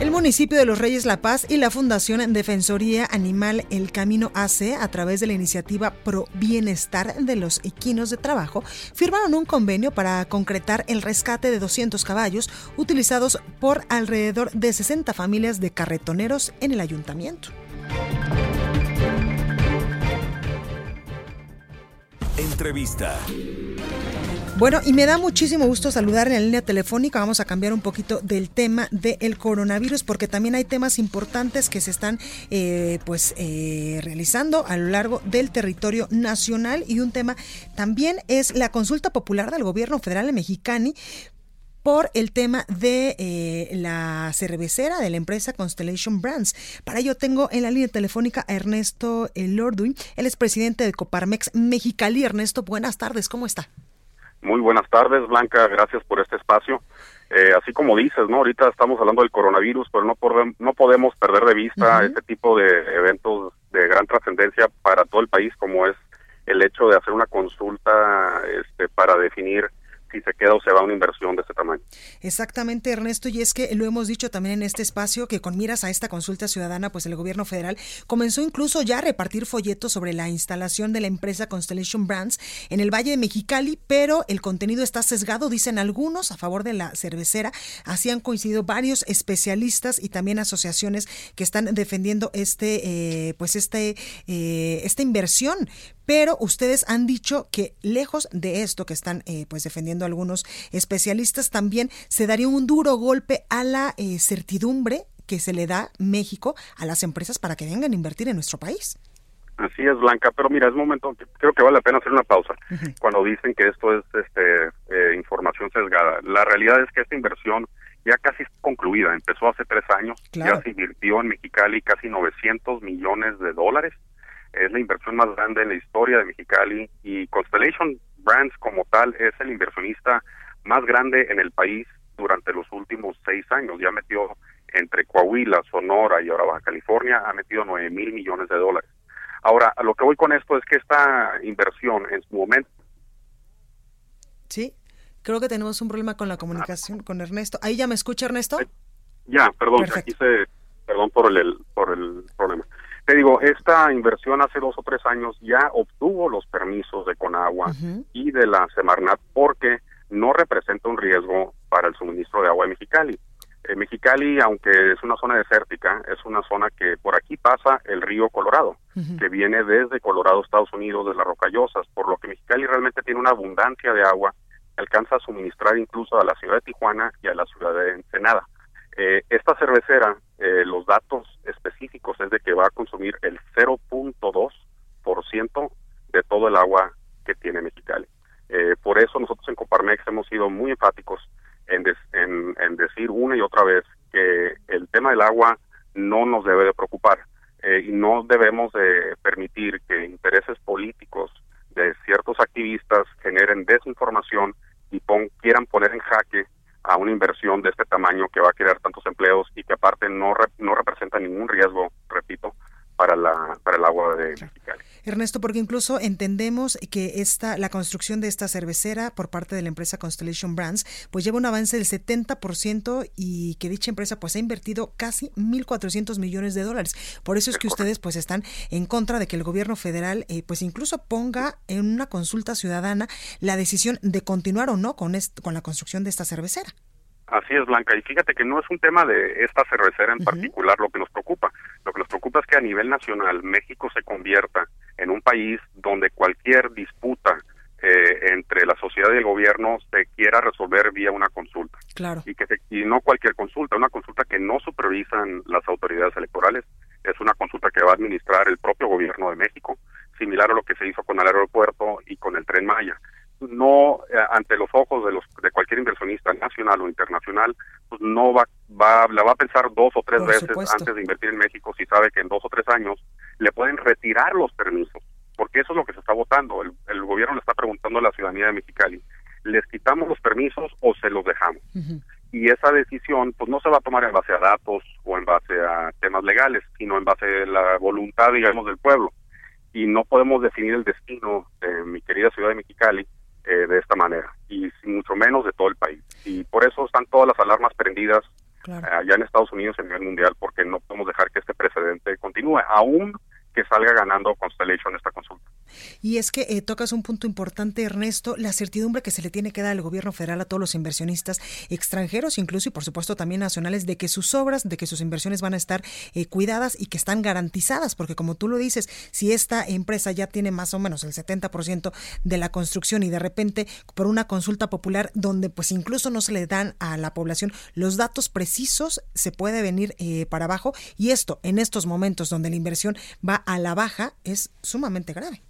El municipio de Los Reyes La Paz y la Fundación Defensoría Animal El Camino AC, a través de la iniciativa Pro Bienestar de los Equinos de Trabajo, firmaron un convenio para concretar el rescate de 200 caballos utilizados por alrededor de 60 familias de carretoneros en el ayuntamiento. Entrevista. Bueno, y me da muchísimo gusto saludar en la línea telefónica. Vamos a cambiar un poquito del tema del coronavirus porque también hay temas importantes que se están eh, pues eh, realizando a lo largo del territorio nacional y un tema también es la consulta popular del gobierno federal mexicano por el tema de eh, la cervecera de la empresa Constellation Brands. Para ello tengo en la línea telefónica a Ernesto Lorduin, él es presidente de Coparmex Mexicali. Ernesto, buenas tardes, ¿cómo está? Muy buenas tardes, Blanca. Gracias por este espacio. Eh, así como dices, ¿no? Ahorita estamos hablando del coronavirus, pero no, no podemos perder de vista este tipo de eventos de gran trascendencia para todo el país, como es el hecho de hacer una consulta este, para definir se queda o se va una inversión de ese tamaño. Exactamente, Ernesto, y es que lo hemos dicho también en este espacio que con miras a esta consulta ciudadana, pues el gobierno federal comenzó incluso ya a repartir folletos sobre la instalación de la empresa Constellation Brands en el Valle de Mexicali, pero el contenido está sesgado, dicen algunos, a favor de la cervecera. Así han coincidido varios especialistas y también asociaciones que están defendiendo este, eh, pues este, eh, esta inversión pero ustedes han dicho que lejos de esto que están eh, pues defendiendo algunos especialistas, también se daría un duro golpe a la eh, certidumbre que se le da México a las empresas para que vengan a invertir en nuestro país. Así es, Blanca, pero mira, es momento, creo que vale la pena hacer una pausa cuando dicen que esto es este, eh, información sesgada. La realidad es que esta inversión ya casi está concluida, empezó hace tres años, ya se invirtió en Mexicali casi 900 millones de dólares, es la inversión más grande en la historia de Mexicali y Constellation Brands como tal es el inversionista más grande en el país durante los últimos seis años. Ya metió entre Coahuila, Sonora y ahora Baja California, ha metido nueve mil millones de dólares. Ahora, a lo que voy con esto es que esta inversión en su momento... Sí, creo que tenemos un problema con la comunicación con Ernesto. ¿Ahí ya me escucha Ernesto? Ya, perdón, aquí se, perdón por el, por el problema. Te digo, esta inversión hace dos o tres años ya obtuvo los permisos de Conagua y de la Semarnat porque no representa un riesgo para el suministro de agua de Mexicali. Eh, Mexicali, aunque es una zona desértica, es una zona que por aquí pasa el río Colorado, que viene desde Colorado, Estados Unidos, de las Rocallosas, por lo que Mexicali realmente tiene una abundancia de agua alcanza a suministrar incluso a la ciudad de Tijuana y a la ciudad de Ensenada. Eh, esta cervecera, eh, los datos específicos es de que va a consumir el 0.2% de todo el agua que tiene Mexicali. Eh, por eso nosotros en Coparmex hemos sido muy enfáticos en, en, decir una y otra vez que el tema del agua no nos debe de preocupar y no debemos de permitir que intereses políticos de ciertos activistas generen desinformación y quieran poner en jaque a una inversión de este tamaño que va a crear tantos empleos y que aparte no, no representa ningún riesgo, repito, para, la, para el agua de. Ernesto, porque incluso entendemos que esta, la construcción de esta cervecera por parte de la empresa Constellation Brands, pues lleva un avance del 70% y que dicha empresa pues ha invertido casi 1.400 millones de dólares. Por eso es que ustedes pues están en contra de que el gobierno federal eh, pues incluso ponga en una consulta ciudadana la decisión de continuar o no con, con la construcción de esta cervecera. Así es, Blanca. Y fíjate que no es un tema de esta cervecera en particular lo que nos preocupa. Lo que nos preocupa es que a nivel nacional México se convierta en un país donde cualquier disputa eh, entre la sociedad y el gobierno se quiera resolver vía una consulta. Claro. Y, que y no cualquier consulta, una consulta que no supervisan las autoridades electorales, es una consulta que va a administrar el propio gobierno de México, similar a lo que se hizo con el aeropuerto y con el tren Maya no eh, ante los ojos de los de cualquier inversionista nacional o internacional pues no va va la va a pensar dos o tres veces antes de invertir en México si sabe que en dos o tres años le pueden retirar los permisos porque eso es lo que se está votando. El, el gobierno le está preguntando a la ciudadanía de Mexicali les quitamos los permisos o se los dejamos y esa decisión pues no se va a tomar en base a datos o en base a temas legales sino en base a la voluntad digamos del pueblo. Y no podemos definir el destino de mi querida ciudad de Mexicali eh, de esta manera y mucho menos de todo el país. Y por eso están todas las alarmas prendidas eh, allá en Estados Unidos y a nivel mundial porque no podemos dejar que este precedente continúe, aún que salga ganando Constellation esta consulta. Y es que eh, tocas un punto importante, Ernesto, la certidumbre que se le tiene que dar al gobierno federal a todos los inversionistas extranjeros, incluso y por supuesto también nacionales, de que sus obras, de que sus inversiones van a estar eh, cuidadas y que están garantizadas, porque como tú lo dices, si esta empresa ya tiene más o menos el 70% de la construcción y de repente por una consulta popular donde pues incluso no se le dan a la población los datos precisos, se puede venir eh, para abajo y esto en estos momentos donde la inversión va a la baja es sumamente grave.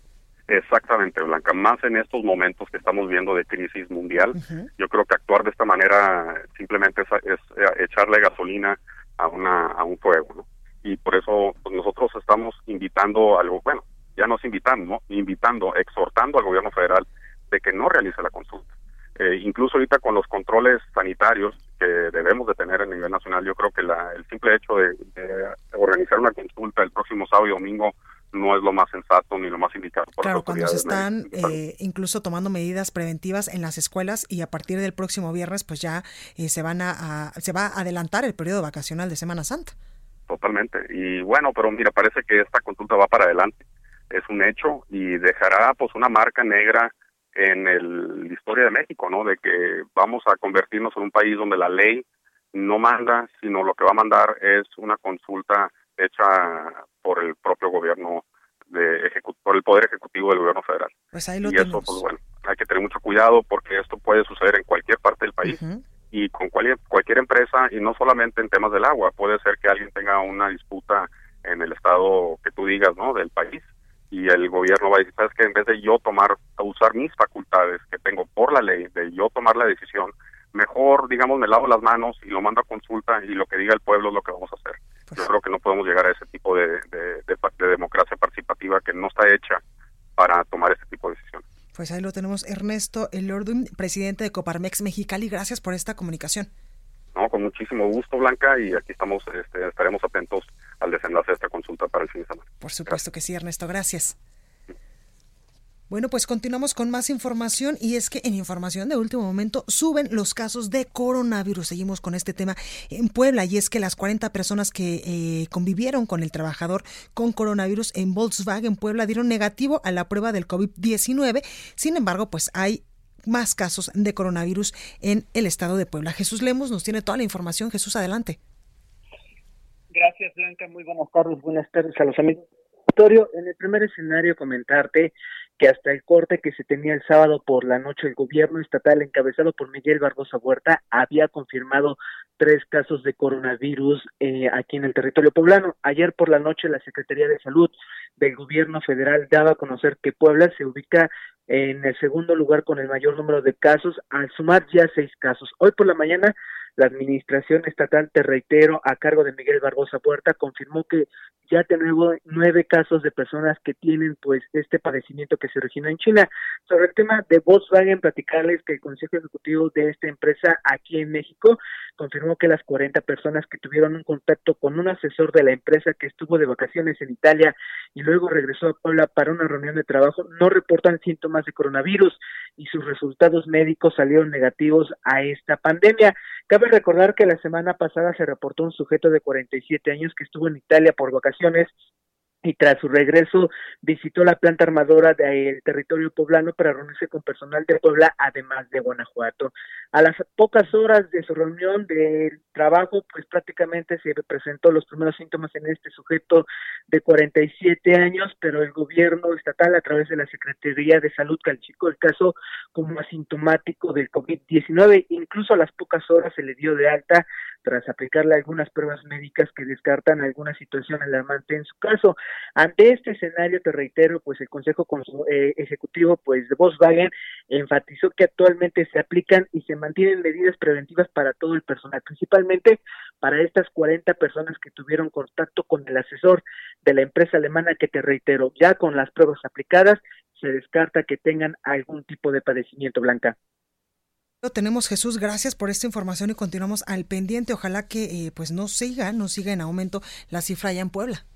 Exactamente, Blanca. Más en estos momentos que estamos viendo de crisis mundial, yo creo que actuar de esta manera simplemente es, eh, echarle gasolina a, una, a un fuego, ¿no? Y por eso pues, nosotros estamos invitando algo, bueno, ya nos invitando, ¿no? invitando, exhortando al gobierno federal de que no realice la consulta. Eh, incluso ahorita con los controles sanitarios que debemos de tener a nivel nacional, yo creo que la, el simple hecho de, de organizar una consulta el próximo sábado y domingo no es lo más sensato ni lo más indicado. claro, cuando se están eh, incluso tomando medidas preventivas en las escuelas y a partir del próximo viernes pues ya eh, se van a, se va a adelantar el periodo vacacional de Semana Santa. Totalmente. Y bueno, pero mira, parece que esta consulta va para adelante. Es un hecho y dejará pues una marca negra en el, la historia de México, ¿no? De que vamos a convertirnos en un país donde la ley no manda, sino lo que va a mandar es una consulta hecha por el propio gobierno de por el poder ejecutivo del gobierno federal. Pues ahí lo y eso, pues bueno, hay que tener mucho cuidado porque esto puede suceder en cualquier parte del país y con cualquier, cualquier empresa y no solamente en temas del agua. Puede ser que alguien tenga una disputa en el estado que tú digas, ¿no? Del país y el gobierno va a decir, sabes que en vez de yo tomar, usar mis facultades que tengo por la ley, de yo tomar la decisión, mejor, digamos, me lavo las manos y lo mando a consulta y lo que diga el pueblo es lo que vamos a hacer. Yo creo que no podemos llegar a ese tipo de, de, democracia participativa que no está hecha para tomar ese tipo de decisiones. Pues ahí lo tenemos, Ernesto Elordum, presidente de Coparmex Mexicali. Gracias por esta comunicación. No, con muchísimo gusto, Blanca, y aquí estamos, este, estaremos atentos al desenlace de esta consulta para el fin de semana. Por supuesto que sí, Ernesto, gracias. Bueno, pues continuamos con más información y es que en información de último momento suben los casos de coronavirus. Seguimos con este tema en Puebla y es que las 40 personas que eh, convivieron con el trabajador con coronavirus en Volkswagen Puebla dieron negativo a la prueba del COVID-19. Sin embargo, pues hay más casos de coronavirus en el estado de Puebla. Jesús Lemos nos tiene toda la información. Jesús, adelante. Gracias, Blanca. Muy buenas tardes. Buenas tardes a los amigos. En el primer escenario, comentarte que hasta el corte que se tenía el sábado por la noche el gobierno estatal encabezado por Miguel Barbosa Huerta había confirmado tres casos de coronavirus eh, aquí en el territorio poblano. Ayer por la noche la Secretaría de Salud del gobierno federal daba a conocer que Puebla se ubica en el segundo lugar con el mayor número de casos, al sumar ya seis casos. Hoy por la mañana la administración estatal, te reitero, a cargo de Miguel Barbosa Puerta, confirmó que ya tenemos nueve casos de personas que tienen pues este padecimiento que se originó en China. Sobre el tema de Volkswagen, platicarles que el Consejo Ejecutivo de esta empresa aquí en México confirmó que las 40 personas que tuvieron un contacto con un asesor de la empresa que estuvo de vacaciones en Italia y luego regresó a Puebla para una reunión de trabajo no reportan síntomas de coronavirus y sus resultados médicos salieron negativos a esta pandemia. Cabe recordar que la semana pasada se reportó un sujeto de 47 años que estuvo en Italia por vacaciones y tras su regreso visitó la planta armadora del territorio poblano para reunirse con personal de Puebla, además de Guanajuato. A las pocas horas de su reunión de trabajo, pues prácticamente se presentó los primeros síntomas en este sujeto de 47 años, pero el gobierno estatal a través de la Secretaría de Salud calificó el caso como asintomático del COVID-19. Incluso a las pocas horas se le dio de alta tras aplicarle algunas pruebas médicas que descartan alguna situación alarmante en su caso. Ante este escenario, te reitero, pues el Consejo eh, Ejecutivo pues de Volkswagen enfatizó que actualmente se aplican y se mantienen medidas preventivas para todo el personal, principalmente para estas 40 personas que tuvieron contacto con el asesor de la empresa alemana que te reitero, ya con las pruebas aplicadas se descarta que tengan algún tipo de padecimiento blanca tenemos Jesús, gracias por esta información y continuamos al pendiente. Ojalá que eh, pues no siga, no siga en aumento la cifra allá en Puebla.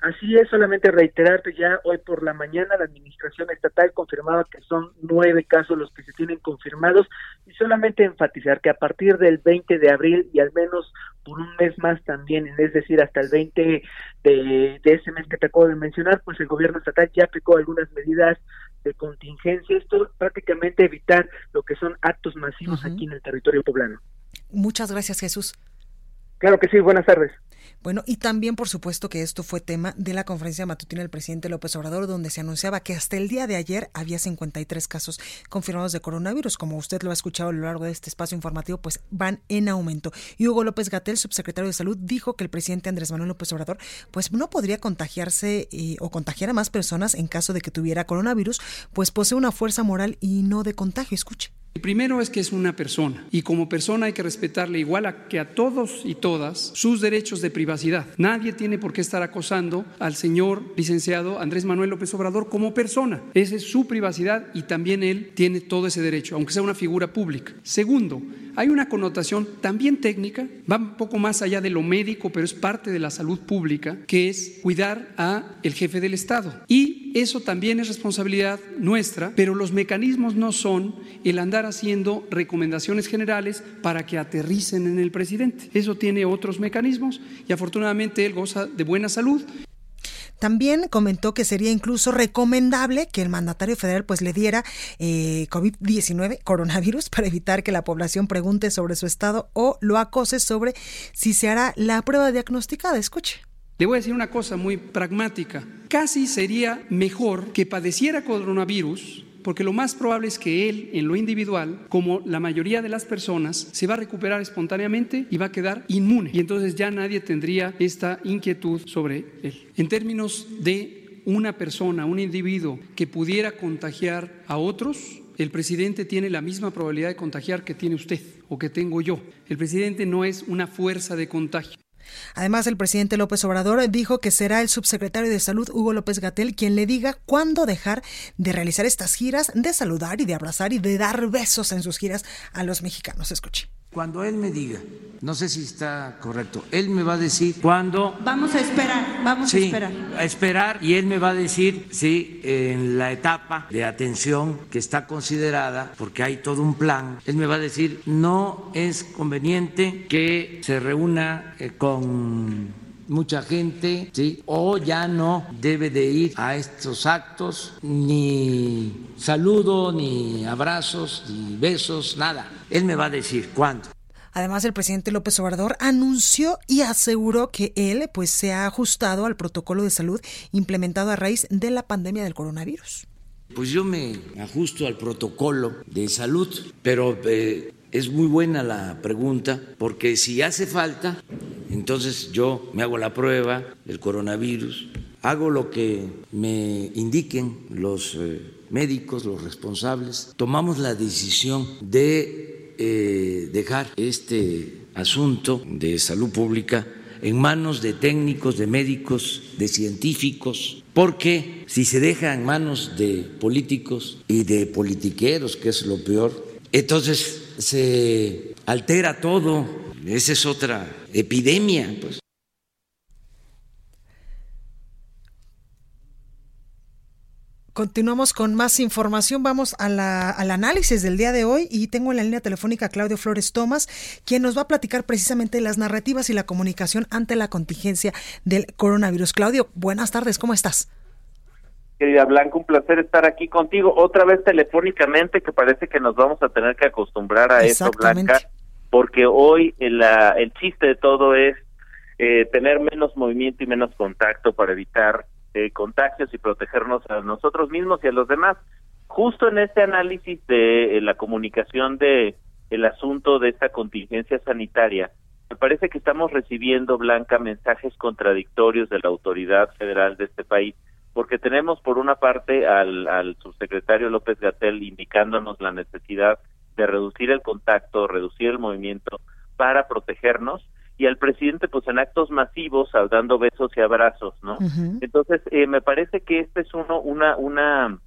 Así es, solamente reiterarte ya hoy por la mañana la administración estatal confirmaba que son nueve casos los que se tienen confirmados y solamente enfatizar que a partir del 20 de abril y al menos por un mes más también, es decir, hasta el 20 de, de ese mes que te acabo de mencionar, pues el gobierno estatal ya aplicó algunas medidas de contingencia, esto prácticamente evitar lo que son actos masivos aquí en el territorio poblano. Muchas gracias, Jesús. Claro que sí, buenas tardes. Bueno, y también por supuesto que esto fue tema de la conferencia matutina del presidente López Obrador, donde se anunciaba que hasta el día de ayer había 53 casos confirmados de coronavirus. Como usted lo ha escuchado a lo largo de este espacio informativo, pues van en aumento. Y Hugo López Gatel, subsecretario de Salud, dijo que el presidente Andrés Manuel López Obrador, pues no podría contagiarse eh, o contagiar a más personas en caso de que tuviera coronavirus, pues posee una fuerza moral y no de contagio. Escuche. El primero es que es una persona y como persona hay que respetarle igual que a todos y todas sus derechos de privacidad. Nadie tiene por qué estar acosando al señor licenciado Andrés Manuel López Obrador como persona. Esa es su privacidad y también él tiene todo ese derecho, aunque sea una figura pública. Segundo, hay una connotación también técnica, va un poco más allá de lo médico, pero es parte de la salud pública, que es cuidar a el jefe del Estado. Y eso también es responsabilidad nuestra, pero los mecanismos no son el andar haciendo recomendaciones generales para que aterricen en el presidente. Eso tiene otros mecanismos y afortunadamente él goza de buena salud también comentó que sería incluso recomendable que el mandatario federal pues le diera eh, COVID-19, coronavirus, para evitar que la población pregunte sobre su estado o lo acose sobre si se hará la prueba diagnosticada. Escuche. Le voy a decir una cosa muy pragmática. Casi sería mejor que padeciera coronavirus porque lo más probable es que él, en lo individual, como la mayoría de las personas, se va a recuperar espontáneamente y va a quedar inmune. Y entonces ya nadie tendría esta inquietud sobre él. En términos de una persona, un individuo que pudiera contagiar a otros, el presidente tiene la misma probabilidad de contagiar que tiene usted o que tengo yo. El presidente no es una fuerza de contagio. Además, el presidente López Obrador dijo que será el subsecretario de Salud, Hugo López Gatel, quien le diga cuándo dejar de realizar estas giras, de saludar y de abrazar y de dar besos en sus giras a los mexicanos. Escuche. Cuando él me diga, no sé si está correcto, él me va a decir cuándo. Vamos a esperar, vamos a esperar. A esperar y él me va a decir si en la etapa de atención que está considerada, porque hay todo un plan, él me va a decir no es conveniente que se reúna eh, con mucha gente, ¿sí? o ya no debe de ir a estos actos, ni saludo, ni abrazos, ni besos, nada. Él me va a decir cuándo. Además, el presidente López Obrador anunció y aseguró que él pues se ha ajustado al protocolo de salud implementado a raíz de la pandemia del coronavirus. Pues yo me ajusto al protocolo de salud, pero eh, es muy buena la pregunta porque si hace falta, entonces yo me hago la prueba del coronavirus, hago lo que me indiquen los eh, médicos, los responsables, tomamos la decisión de eh, dejar este asunto de salud pública en manos de técnicos, de médicos, de científicos, porque si se deja en manos de políticos y de politiqueros, que es lo peor, entonces se altera todo. Esa es otra epidemia, pues. Continuamos con más información. Vamos a la, al análisis del día de hoy y tengo en la línea telefónica a Claudio Flores Tomás, quien nos va a platicar precisamente las narrativas y la comunicación ante la contingencia del coronavirus. Claudio, buenas tardes, ¿cómo estás? Querida Blanca, un placer estar aquí contigo otra vez telefónicamente, que parece que nos vamos a tener que acostumbrar a eso, Blanca, porque hoy el, el chiste de todo es eh, tener menos movimiento y menos contacto para evitar eh, contagios y protegernos a nosotros mismos y a los demás. Justo en este análisis de eh, la comunicación de el asunto de esta contingencia sanitaria, me parece que estamos recibiendo, Blanca, mensajes contradictorios de la autoridad federal de este país porque tenemos por una parte al, al subsecretario López Gatel indicándonos la necesidad de reducir el contacto, reducir el movimiento para protegernos y al presidente pues en actos masivos dando besos y abrazos, ¿no? Entonces eh, me parece que este es uno una una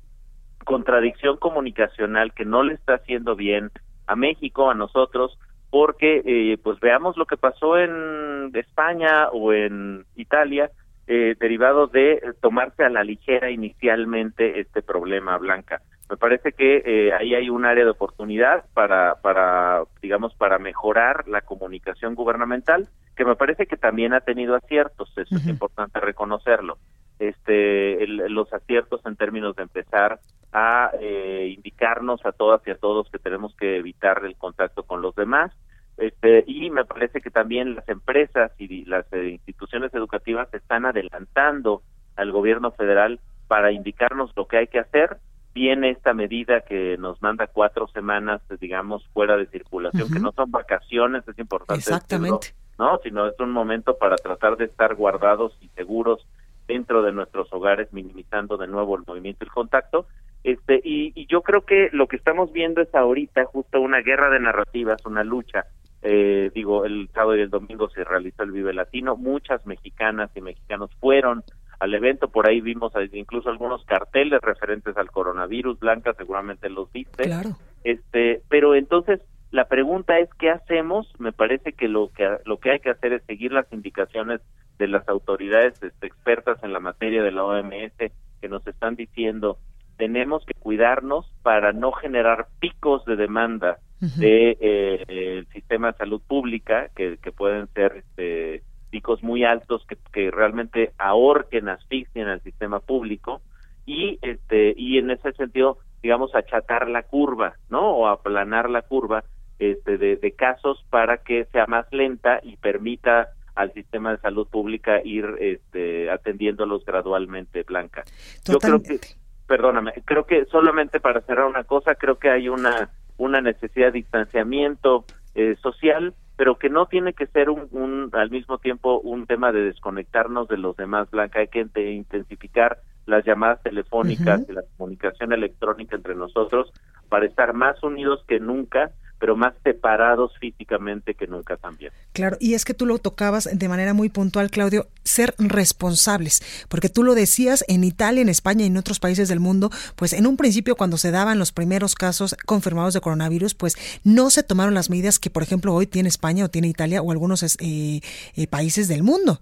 contradicción comunicacional que no le está haciendo bien a México, a nosotros, porque eh, pues veamos lo que pasó en España o en Italia, eh, derivado de tomarse a la ligera inicialmente este problema, Blanca. Me parece que eh, ahí hay un área de oportunidad para, para, digamos, para mejorar la comunicación gubernamental, que me parece que también ha tenido aciertos, eso es importante reconocerlo. Este, los aciertos en términos de empezar a eh, indicarnos a todas y a todos que tenemos que evitar el contacto con los demás, este, y me parece que también las empresas y las eh, instituciones educativas están adelantando al gobierno federal para indicarnos lo que hay que hacer viene esta medida que nos manda cuatro semanas, digamos, fuera de circulación, que no son vacaciones, es importante Exactamente. ¿no? Sino es un momento para tratar de estar guardados y seguros dentro de nuestros hogares, minimizando de nuevo el movimiento y el contacto. Este, y, y yo creo que lo que estamos viendo es ahorita justo una guerra de narrativas, una lucha. Eh, digo, el sábado y el domingo se realizó el Vive Latino, muchas mexicanas y mexicanos fueron al evento. Por ahí vimos incluso algunos carteles referentes al coronavirus. Blanca, seguramente los viste. Claro. Este, pero entonces la pregunta es qué hacemos. Me parece que lo que lo que hay que hacer es seguir las indicaciones de las autoridades este, expertas en la materia de la OMS que nos están diciendo tenemos que cuidarnos para no generar picos de demanda de eh, el sistema de salud pública que, que pueden ser este, picos muy altos que, que realmente ahorquen, asfixien al sistema público y este y en ese sentido digamos achatar la curva, ¿no? O aplanar la curva este de, de casos para que sea más lenta y permita al sistema de salud pública ir este atendiéndolos gradualmente, Blanca. Yo creo que perdóname, creo que solamente para cerrar una cosa, creo que hay una una necesidad de distanciamiento eh, social pero que no tiene que ser un, al mismo tiempo un tema de desconectarnos de los demás, Blanca, hay que intensificar las llamadas telefónicas y la comunicación electrónica entre nosotros para estar más unidos que nunca pero más separados físicamente que nunca también. Claro, y es que tú lo tocabas de manera muy puntual, Claudio, ser responsables, porque tú lo decías en Italia, en España y en otros países del mundo, pues en un principio cuando se daban los primeros casos confirmados de coronavirus, pues no se tomaron las medidas que, por ejemplo, hoy tiene España o tiene Italia o algunos eh, eh, países del mundo.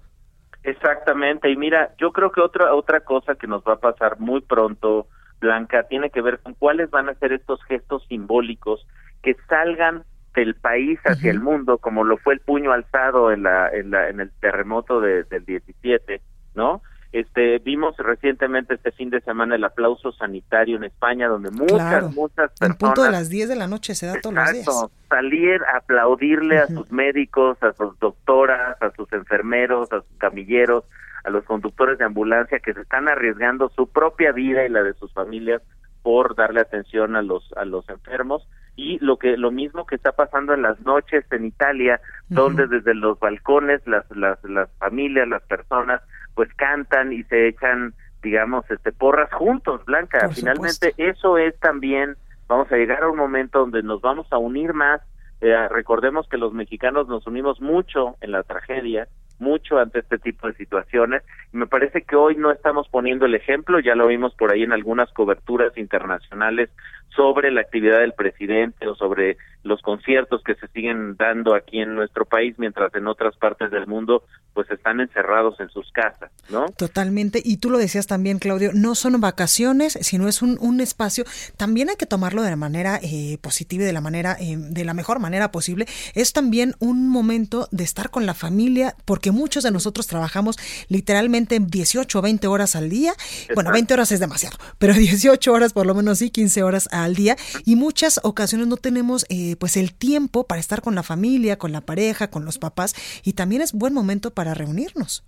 Exactamente, y mira, yo creo que otra otra cosa que nos va a pasar muy pronto, Blanca, tiene que ver con cuáles van a ser estos gestos simbólicos que salgan del país hacia el mundo, como lo fue el puño alzado en la en, la, en el terremoto de, del 17, ¿no? Este vimos recientemente este fin de semana el aplauso sanitario en España, donde muchas muchas personas en punto de las 10 de la noche se da todos los días. Salir a aplaudirle a sus médicos, a sus doctoras, a sus enfermeros, a sus camilleros, a los conductores de ambulancia que se están arriesgando su propia vida y la de sus familias por darle atención a los a los enfermos y lo que lo mismo que está pasando en las noches en Italia donde desde los balcones las, las las familias las personas pues cantan y se echan digamos este porras juntos Blanca. Finalmente eso es también vamos a llegar a un momento donde nos vamos a unir más. Eh, recordemos que los mexicanos nos unimos mucho en la tragedia mucho ante este tipo de situaciones. Y me parece que hoy no estamos poniendo el ejemplo, ya lo vimos por ahí en algunas coberturas internacionales sobre la actividad del presidente o sobre los conciertos que se siguen dando aquí en nuestro país, mientras en otras partes del mundo pues están encerrados en sus casas, ¿no? Totalmente, y tú lo decías también, Claudio, no son vacaciones, sino es un, un espacio, también hay que tomarlo de la manera eh, positiva y de la manera, eh, de la mejor manera posible, es también un momento de estar con la familia, porque muchos de nosotros trabajamos literalmente 18 o 20 horas al día, bueno, 20 horas es demasiado, pero 18 horas por lo menos sí, 15 horas al día, y muchas ocasiones no tenemos eh, pues el tiempo para estar con la familia, con la pareja, con los papás, y también es buen momento para reunirnos.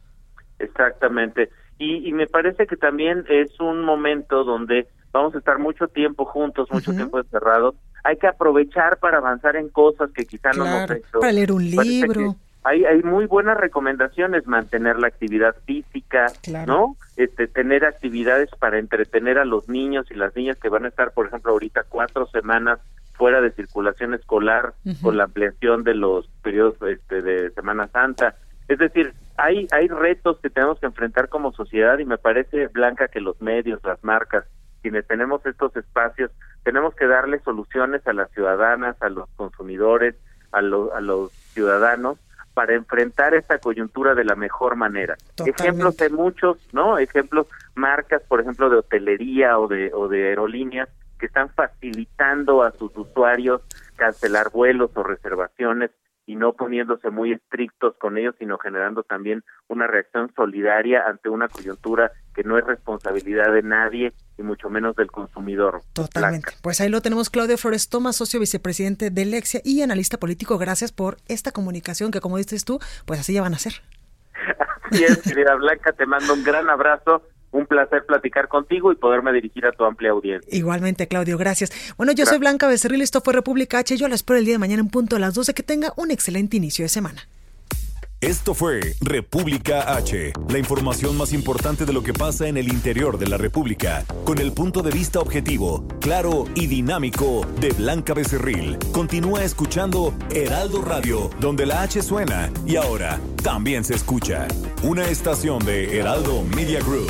Exactamente. Y, y me parece que también es un momento donde vamos a estar mucho tiempo juntos, mucho tiempo encerrados. Hay que aprovechar para avanzar en cosas que quizá no hemos hecho. Para leer un libro. Hay, hay muy buenas recomendaciones, mantener la actividad física, ¿no? Este, tener actividades para entretener a los niños y las niñas que van a estar, por ejemplo, ahorita cuatro semanas fuera de circulación escolar con la ampliación de los periodos este, de Semana Santa. Es decir, hay, hay retos que tenemos que enfrentar como sociedad y me parece, Blanca, que los medios, las marcas, quienes tenemos estos espacios, tenemos que darle soluciones a las ciudadanas, a los consumidores, a, a los ciudadanos, para enfrentar esta coyuntura de la mejor manera. Ejemplos de muchos, ¿no? Ejemplos, marcas, por ejemplo, de hotelería o de, o de aerolíneas que están facilitando a sus usuarios cancelar vuelos o reservaciones y no poniéndose muy estrictos con ellos, sino generando también una reacción solidaria ante una coyuntura que no es responsabilidad de nadie y mucho menos del consumidor. Totalmente. Pues ahí lo tenemos, Claudio Flores Tomás, socio vicepresidente de Lexia y analista político. Gracias por esta comunicación que, como dices tú, pues así ya van a ser. Así es, querida Blanca, te mando un gran abrazo un placer platicar contigo y poderme dirigir a tu amplia audiencia. Igualmente, Claudio, gracias. Bueno, yo soy Blanca Becerril, esto fue República H. Yo la espero el día de mañana en punto a las 12. Que tenga un excelente inicio de semana. Esto fue República H, la información más importante de lo que pasa en el interior de la República, con el punto de vista objetivo, claro y dinámico de Blanca Becerril. Continúa escuchando Heraldo Radio, donde la H suena y ahora también se escucha. Una estación de Heraldo Media Group.